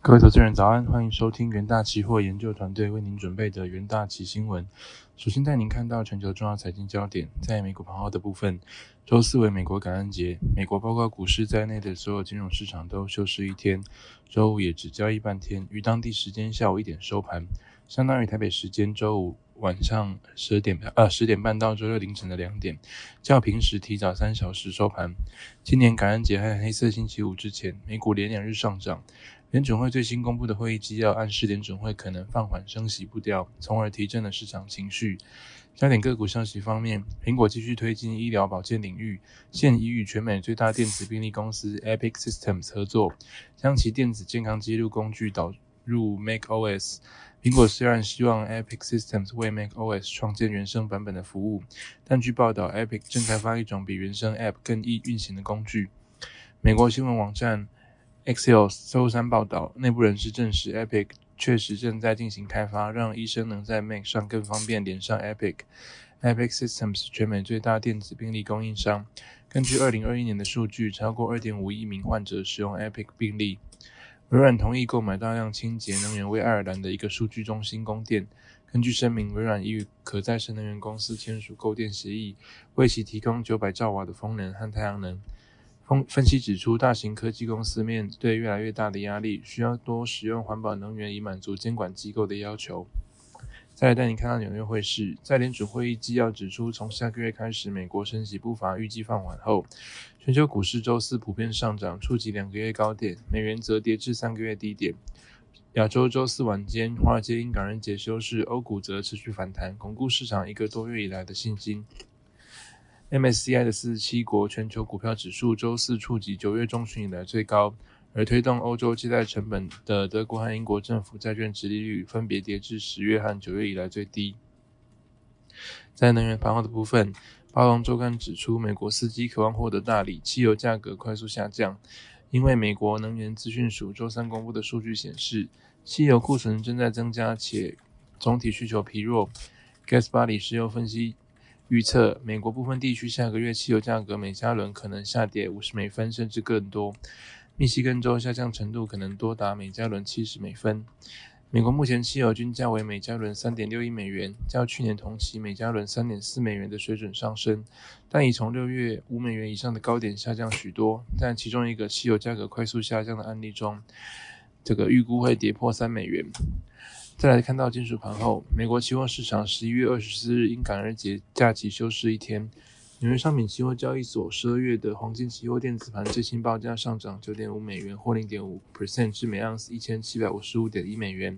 各位投资人早安，欢迎收听元大期货研究团队为您准备的元大期新闻。首先带您看到全球重要财经焦点，在美股盘后的部分，周四为美国感恩节，美国包括股市在内的所有金融市场都休市一天，周五也只交易半天，于当地时间下午一点收盘，相当于台北时间周五晚上十点呃十点半到周六凌晨的两点，较平时提早三小时收盘。今年感恩节和黑色星期五之前，美股连两日上涨。联准会最新公布的会议纪要暗示，联准会可能放缓升息步调，从而提振了市场情绪。焦点个股消息方面，苹果继续推进医疗保健领域，现已与全美最大电子病历公司 Epic Systems 合作，将其电子健康记录工具导入 macOS。苹果虽然希望 Epic Systems 为 macOS 创建原生版本的服务，但据报道，Epic 正开发一种比原生 App 更易运行的工具。美国新闻网站。Axios 周三报道，内部人士证实，Epic 确实正在进行开发，让医生能在 Mac 上更方便连上 Epic。Epic Systems 全美最大电子病历供应商。根据2021年的数据，超过2.5亿名患者使用 Epic 病历。微软同意购买大量清洁能源为爱尔兰的一个数据中心供电。根据声明，微软已与可再生能源公司签署购电协议，为其提供900兆瓦的风能和太阳能。分分析指出，大型科技公司面对越来越大的压力，需要多使用环保能源以满足监管机构的要求。再带你看到纽约汇市，在联储会议纪要指出，从下个月开始，美国升息步伐预计放缓后，全球股市周四普遍上涨，触及两个月高点，美元则跌至三个月低点。亚洲周四晚间，华尔街因感恩节休市，欧股则持续反弹，巩固市场一个多月以来的信心。MSCI 的四十七国全球股票指数周四触及九月中旬以来最高，而推动欧洲借贷成本的德国和英国政府债券直利率分别跌至十月和九月以来最低。在能源盘后的部分，巴龙周刊指出，美国司机渴望获得大礼，汽油价格快速下降，因为美国能源资讯署周三公布的数据显示，汽油库存正在增加，且总体需求疲弱。Gas Body 石油分析。预测美国部分地区下个月汽油价格每加仑可能下跌五十美分，甚至更多。密西根州下降程度可能多达每加仑七十美分。美国目前汽油均价为每加仑三点六一美元，较去年同期每加仑三点四美元的水准上升，但已从六月五美元以上的高点下降许多。在其中一个汽油价格快速下降的案例中，这个预估会跌破三美元。再来看到金属盘后，美国期货市场十一月二十四日因感恩节假期休市一天。纽约商品期货交易所十二月的黄金期货电子盘最新报价上涨九点五美元，或零点五 percent 至每盎司一千七百五十五点一美元。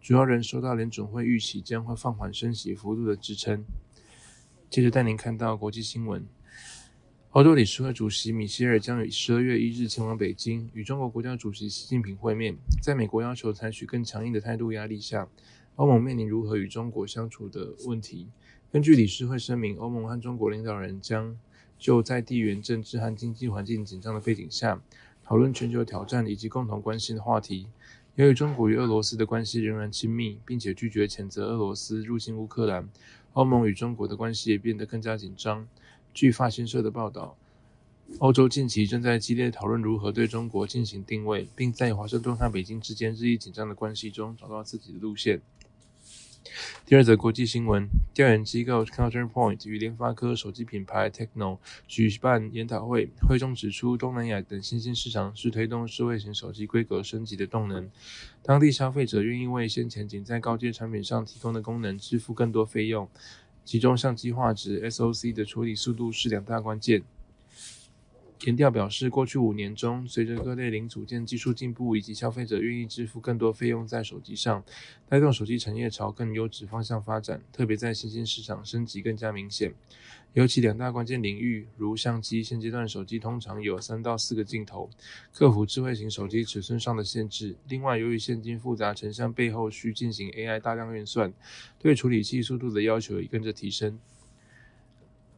主要人受到联准会预期将会放缓升息幅度的支撑。接着带您看到国际新闻。欧洲理事会主席米歇尔将于十二月一日前往北京，与中国国家主席习近平会面。在美国要求采取更强硬的态度压力下，欧盟面临如何与中国相处的问题。根据理事会声明，欧盟和中国领导人将就在地缘政治和经济环境紧张的背景下，讨论全球挑战以及共同关心的话题。由于中国与俄罗斯的关系仍然亲密，并且拒绝谴责俄罗斯入侵乌克兰，欧盟与中国的关系也变得更加紧张。据法新社的报道，欧洲近期正在激烈讨论如何对中国进行定位，并在华盛顿和北京之间日益紧张的关系中找到自己的路线。第二则国际新闻：调研机构 Counterpoint 与联发科手机品牌 Techno 举办研讨会，会中指出，东南亚等新兴市场是推动智慧型手机规格升级的动能。当地消费者愿意为先前仅在高阶产品上提供的功能支付更多费用。其中，相机画质 SOC 的处理速度是两大关键。研调表示，过去五年中，随着各类零组件技术进步以及消费者愿意支付更多费用在手机上，带动手机产业朝更优质方向发展。特别在新兴市场升级更加明显。尤其两大关键领域，如相机，现阶段手机通常有三到四个镜头，克服智慧型手机尺寸上的限制。另外，由于现今复杂成像背后需进行 AI 大量运算，对处理器速度的要求也跟着提升。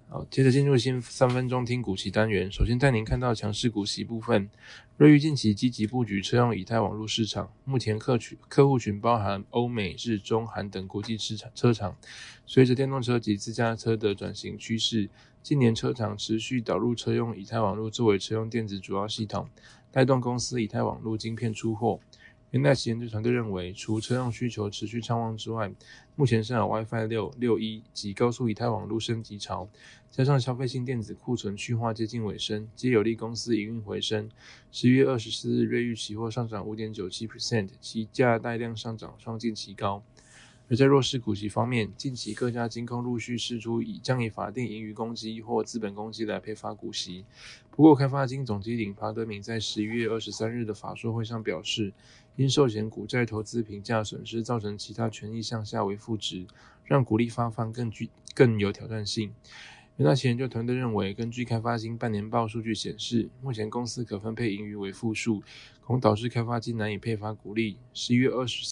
好，接着进入新三分钟听股息单元。首先带您看到强势股息部分。瑞昱近期积极布局车用以太网络市场，目前客群客户群包含欧美、日、中、韩等国际市场。车厂随着电动车及自驾车的转型趋势，近年车厂持续导入车用以太网络作为车用电子主要系统，带动公司以太网络晶片出货。元大旗研究团队认为，除车辆需求持续畅旺之外，目前上海 WiFi 六、六一及高速以太网路升级潮，加上消费性电子库存去化接近尾声，皆有利公司营运回升。十一月二十四日，瑞昱期货上涨五点九七 percent，其价带量上涨创近期高。而在弱势股息方面，近期各家金控陆续释出以将以法定盈余公积或资本公积来配发股息。不过，开发金总经理庞德明在十一月二十三日的法说会上表示，因寿险股债投资评价损失造成其他权益向下为负值，让股利发放更具更有挑战性。元大旗研究团队认为，根据开发金半年报数据显示，目前公司可分配盈余为负数，恐导致开发金难以配发股利。十一月二十。